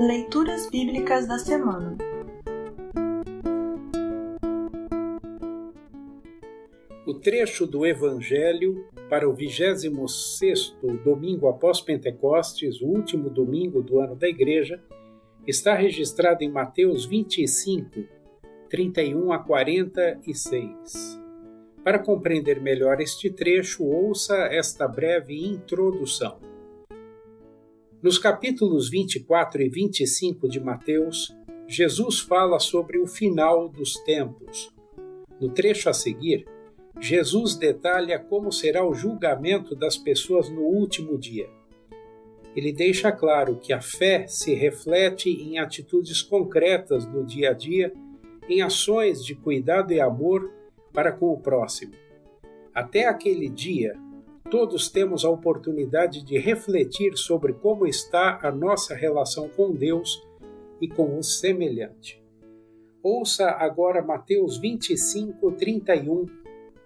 Leituras Bíblicas da Semana O trecho do Evangelho para o 26º domingo após Pentecostes, o último domingo do ano da Igreja, está registrado em Mateus 25, 31 a 46. Para compreender melhor este trecho, ouça esta breve introdução. Nos capítulos 24 e 25 de Mateus, Jesus fala sobre o final dos tempos. No trecho a seguir, Jesus detalha como será o julgamento das pessoas no último dia. Ele deixa claro que a fé se reflete em atitudes concretas no dia a dia, em ações de cuidado e amor para com o próximo. Até aquele dia, todos temos a oportunidade de refletir sobre como está a nossa relação com Deus e com o semelhante. Ouça agora Mateus 25, 31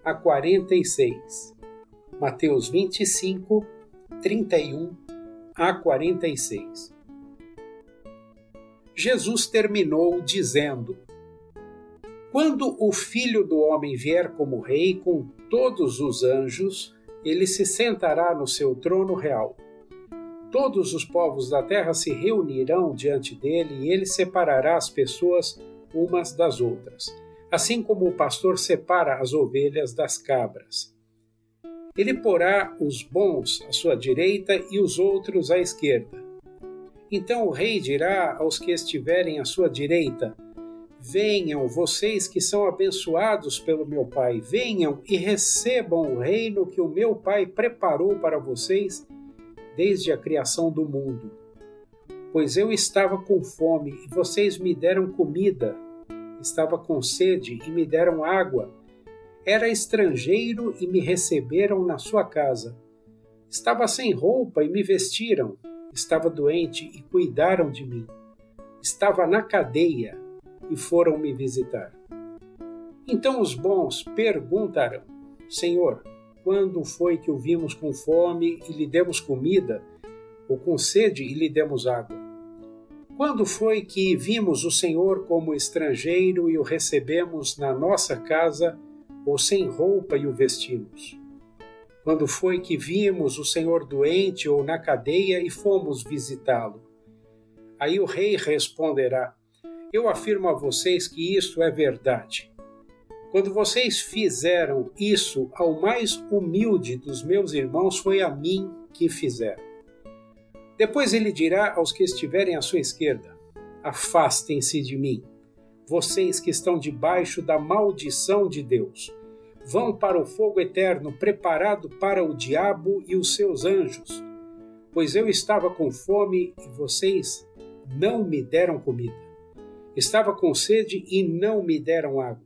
a 46. Mateus 25, 31 a 46. Jesus terminou dizendo: Quando o Filho do Homem vier como Rei com todos os anjos, ele se sentará no seu trono real. Todos os povos da terra se reunirão diante dele e ele separará as pessoas umas das outras, assim como o pastor separa as ovelhas das cabras. Ele porá os bons à sua direita e os outros à esquerda. Então o rei dirá aos que estiverem à sua direita: Venham, vocês que são abençoados pelo meu Pai, venham e recebam o reino que o meu Pai preparou para vocês desde a criação do mundo. Pois eu estava com fome e vocês me deram comida, estava com sede e me deram água, era estrangeiro e me receberam na sua casa, estava sem roupa e me vestiram, estava doente e cuidaram de mim, estava na cadeia e foram me visitar. Então os bons perguntarão: Senhor, quando foi que o vimos com fome e lhe demos comida, ou com sede e lhe demos água? Quando foi que vimos o Senhor como estrangeiro e o recebemos na nossa casa, ou sem roupa e o vestimos? Quando foi que vimos o Senhor doente ou na cadeia e fomos visitá-lo? Aí o rei responderá: eu afirmo a vocês que isso é verdade. Quando vocês fizeram isso ao mais humilde dos meus irmãos, foi a mim que fizeram. Depois ele dirá aos que estiverem à sua esquerda: Afastem-se de mim, vocês que estão debaixo da maldição de Deus. Vão para o fogo eterno preparado para o diabo e os seus anjos. Pois eu estava com fome e vocês não me deram comida Estava com sede e não me deram água.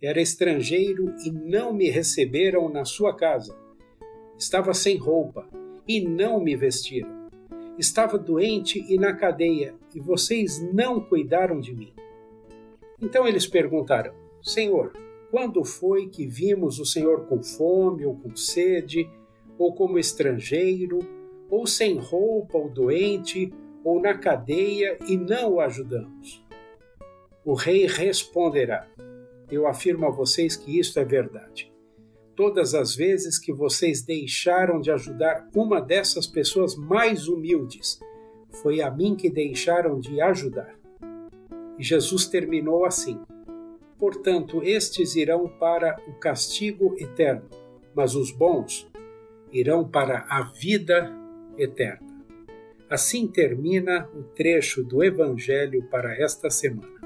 Era estrangeiro e não me receberam na sua casa. Estava sem roupa e não me vestiram. Estava doente e na cadeia e vocês não cuidaram de mim. Então eles perguntaram: Senhor, quando foi que vimos o Senhor com fome ou com sede, ou como estrangeiro, ou sem roupa ou doente, ou na cadeia e não o ajudamos? O rei responderá: Eu afirmo a vocês que isto é verdade. Todas as vezes que vocês deixaram de ajudar uma dessas pessoas mais humildes, foi a mim que deixaram de ajudar. E Jesus terminou assim: Portanto, estes irão para o castigo eterno, mas os bons irão para a vida eterna. Assim termina o trecho do Evangelho para esta semana.